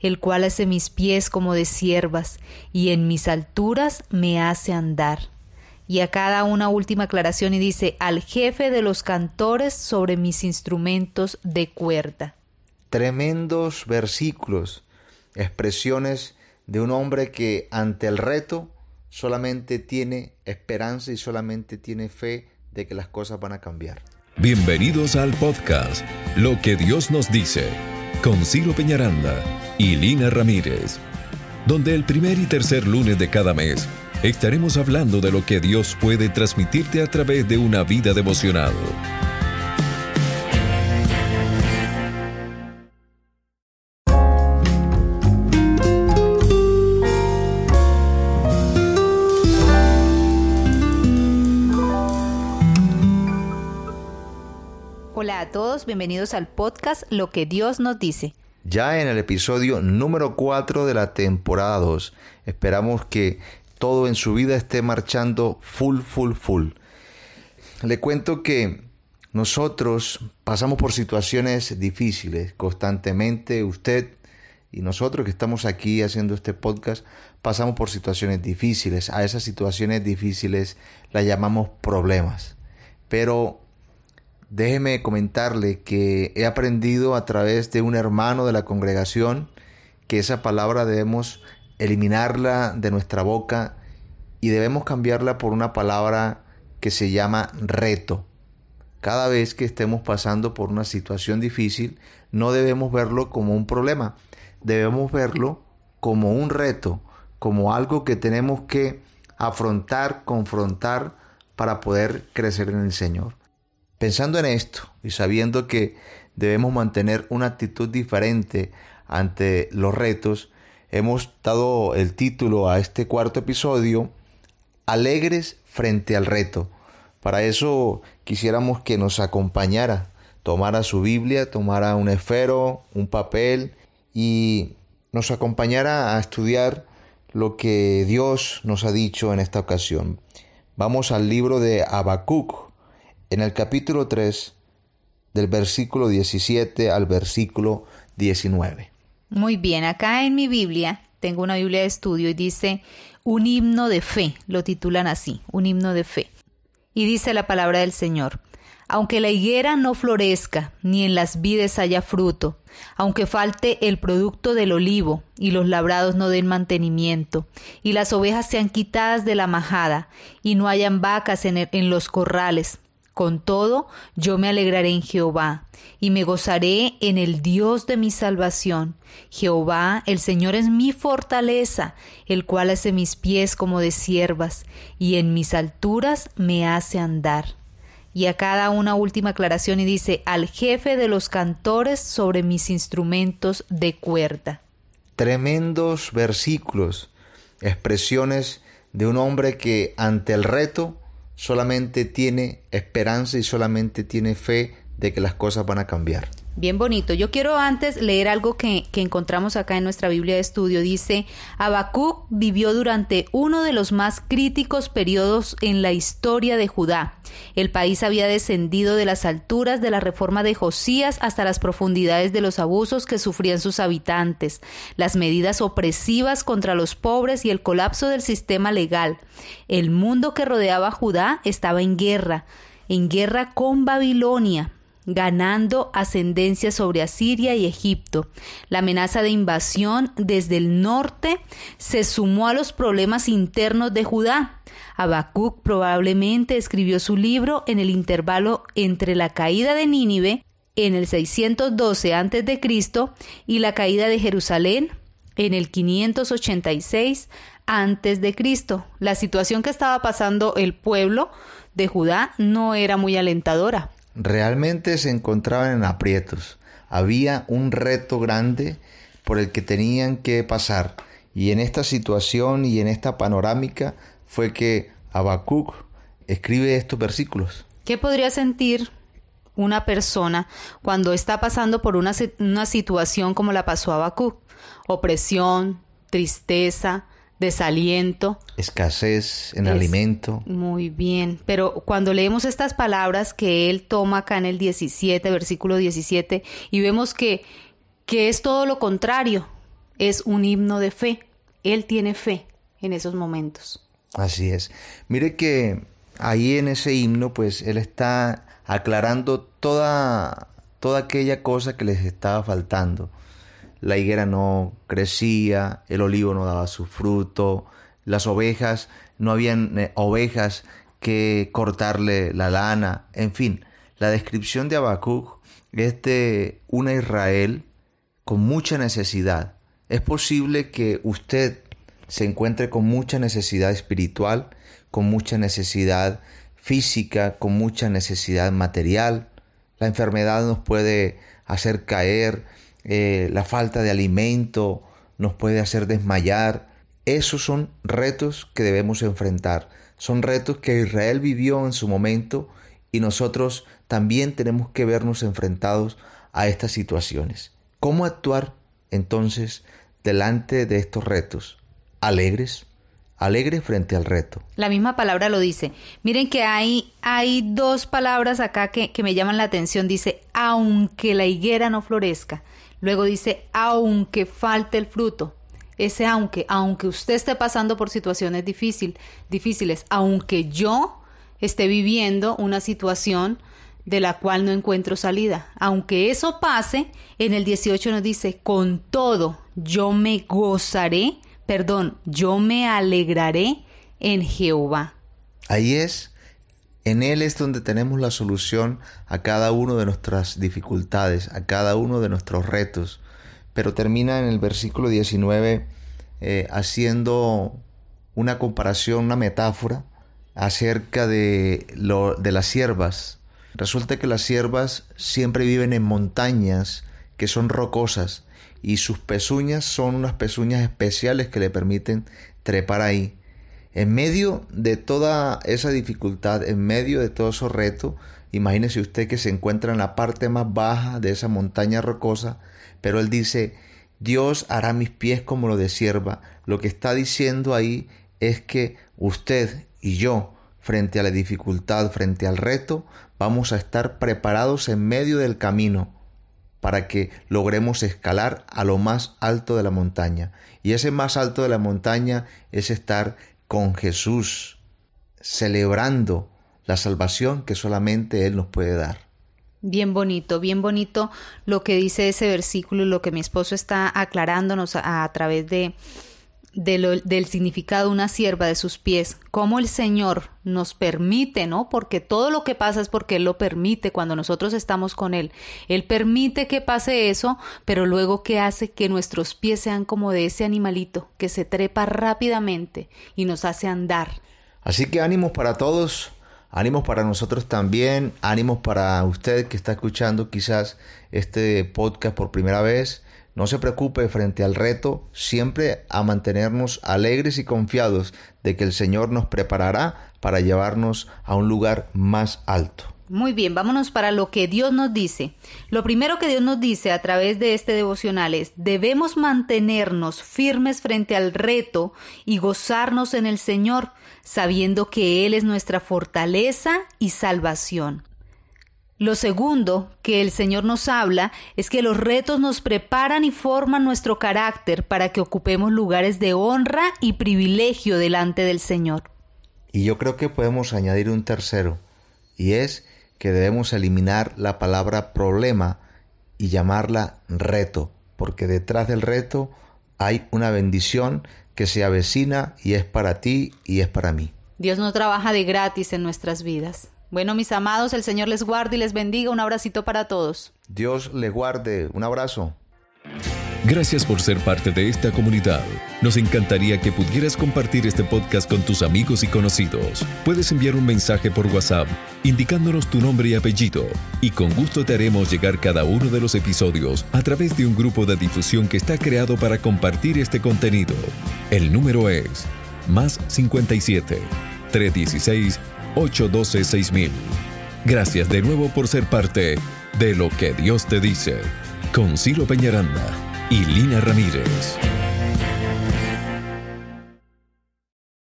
el cual hace mis pies como de siervas, y en mis alturas me hace andar. Y a cada una última aclaración y dice, al jefe de los cantores sobre mis instrumentos de cuerda. Tremendos versículos, expresiones de un hombre que ante el reto solamente tiene esperanza y solamente tiene fe de que las cosas van a cambiar. Bienvenidos al podcast Lo que Dios nos dice con Ciro Peñaranda y Lina Ramírez, donde el primer y tercer lunes de cada mes estaremos hablando de lo que Dios puede transmitirte a través de una vida devocional. Hola a todos, bienvenidos al podcast Lo que Dios nos dice. Ya en el episodio número 4 de la temporada 2, esperamos que todo en su vida esté marchando full, full, full. Le cuento que nosotros pasamos por situaciones difíciles constantemente. Usted y nosotros que estamos aquí haciendo este podcast pasamos por situaciones difíciles. A esas situaciones difíciles las llamamos problemas. Pero déjeme comentarle que he aprendido a través de un hermano de la congregación que esa palabra debemos eliminarla de nuestra boca y debemos cambiarla por una palabra que se llama reto. Cada vez que estemos pasando por una situación difícil, no debemos verlo como un problema, debemos verlo como un reto, como algo que tenemos que afrontar, confrontar para poder crecer en el Señor. Pensando en esto y sabiendo que debemos mantener una actitud diferente ante los retos, hemos dado el título a este cuarto episodio, Alegres frente al reto. Para eso quisiéramos que nos acompañara, tomara su Biblia, tomara un esfero, un papel y nos acompañara a estudiar lo que Dios nos ha dicho en esta ocasión. Vamos al libro de Habacuc, en el capítulo 3, del versículo 17 al versículo 19. Muy bien, acá en mi Biblia tengo una Biblia de estudio y dice un himno de fe, lo titulan así, un himno de fe. Y dice la palabra del Señor, aunque la higuera no florezca, ni en las vides haya fruto, aunque falte el producto del olivo, y los labrados no den mantenimiento, y las ovejas sean quitadas de la majada, y no hayan vacas en, en los corrales, con todo, yo me alegraré en Jehová, y me gozaré en el Dios de mi salvación. Jehová, el Señor es mi fortaleza, el cual hace mis pies como de siervas, y en mis alturas me hace andar. Y a cada una última aclaración y dice, al jefe de los cantores sobre mis instrumentos de cuerda. Tremendos versículos, expresiones de un hombre que ante el reto solamente tiene esperanza y solamente tiene fe de que las cosas van a cambiar. Bien bonito. Yo quiero antes leer algo que, que, encontramos acá en nuestra Biblia de estudio. Dice, Habacuc vivió durante uno de los más críticos periodos en la historia de Judá. El país había descendido de las alturas de la reforma de Josías hasta las profundidades de los abusos que sufrían sus habitantes, las medidas opresivas contra los pobres y el colapso del sistema legal. El mundo que rodeaba a Judá estaba en guerra, en guerra con Babilonia ganando ascendencia sobre Asiria y Egipto. La amenaza de invasión desde el norte se sumó a los problemas internos de Judá. Habacuc probablemente escribió su libro en el intervalo entre la caída de Nínive en el 612 a.C. y la caída de Jerusalén en el 586 a.C. La situación que estaba pasando el pueblo de Judá no era muy alentadora realmente se encontraban en aprietos. Había un reto grande por el que tenían que pasar. Y en esta situación y en esta panorámica fue que Habacuc escribe estos versículos. ¿Qué podría sentir una persona cuando está pasando por una, una situación como la pasó Habacuc? Opresión, tristeza, desaliento. Escasez en alimento. Muy bien, pero cuando leemos estas palabras que él toma acá en el 17, versículo 17, y vemos que, que es todo lo contrario, es un himno de fe. Él tiene fe en esos momentos. Así es. Mire que ahí en ese himno, pues él está aclarando toda, toda aquella cosa que les estaba faltando. La higuera no crecía, el olivo no daba su fruto, las ovejas, no habían eh, ovejas que cortarle la lana, en fin, la descripción de Habacuc es de una Israel con mucha necesidad. Es posible que usted se encuentre con mucha necesidad espiritual, con mucha necesidad física, con mucha necesidad material. La enfermedad nos puede hacer caer, eh, la falta de alimento nos puede hacer desmayar. Esos son retos que debemos enfrentar. Son retos que Israel vivió en su momento y nosotros también tenemos que vernos enfrentados a estas situaciones. ¿Cómo actuar entonces delante de estos retos? Alegres, alegre frente al reto. La misma palabra lo dice. Miren que hay, hay dos palabras acá que, que me llaman la atención. Dice, aunque la higuera no florezca. Luego dice, aunque falte el fruto ese aunque, aunque usted esté pasando por situaciones difícil, difíciles, aunque yo esté viviendo una situación de la cual no encuentro salida. Aunque eso pase, en el 18 nos dice, con todo, yo me gozaré, perdón, yo me alegraré en Jehová. Ahí es, en Él es donde tenemos la solución a cada una de nuestras dificultades, a cada uno de nuestros retos pero termina en el versículo 19 eh, haciendo una comparación, una metáfora acerca de, lo, de las siervas. Resulta que las siervas siempre viven en montañas que son rocosas y sus pezuñas son unas pezuñas especiales que le permiten trepar ahí. En medio de toda esa dificultad, en medio de todo ese reto, imagínese usted que se encuentra en la parte más baja de esa montaña rocosa pero él dice, Dios hará mis pies como lo de sierva. Lo que está diciendo ahí es que usted y yo, frente a la dificultad, frente al reto, vamos a estar preparados en medio del camino para que logremos escalar a lo más alto de la montaña. Y ese más alto de la montaña es estar con Jesús, celebrando la salvación que solamente Él nos puede dar. Bien bonito, bien bonito lo que dice ese versículo y lo que mi esposo está aclarándonos a, través de, del significado de una sierva de sus pies, cómo el Señor nos permite, ¿no? Porque todo lo que pasa es porque Él lo permite cuando nosotros estamos con Él. Él permite que pase eso, pero luego que hace que nuestros pies sean como de ese animalito que se trepa rápidamente y nos hace andar. Así que ánimos para todos. Ánimos para nosotros también, ánimos para usted que está escuchando quizás este podcast por primera vez. No se preocupe frente al reto, siempre a mantenernos alegres y confiados de que el Señor nos preparará para llevarnos a un lugar más alto. Muy bien, vámonos para lo que Dios nos dice. Lo primero que Dios nos dice a través de este devocional es, debemos mantenernos firmes frente al reto y gozarnos en el Señor, sabiendo que Él es nuestra fortaleza y salvación. Lo segundo que el Señor nos habla es que los retos nos preparan y forman nuestro carácter para que ocupemos lugares de honra y privilegio delante del Señor. Y yo creo que podemos añadir un tercero, y es que debemos eliminar la palabra problema y llamarla reto, porque detrás del reto hay una bendición que se avecina y es para ti y es para mí. Dios no trabaja de gratis en nuestras vidas. Bueno, mis amados, el Señor les guarde y les bendiga. Un abracito para todos. Dios les guarde. Un abrazo. Gracias por ser parte de esta comunidad. Nos encantaría que pudieras compartir este podcast con tus amigos y conocidos. Puedes enviar un mensaje por WhatsApp indicándonos tu nombre y apellido y con gusto te haremos llegar cada uno de los episodios a través de un grupo de difusión que está creado para compartir este contenido. El número es más 57 316 812 6000. Gracias de nuevo por ser parte de lo que Dios te dice con Ciro Peñaranda y Lina Ramírez.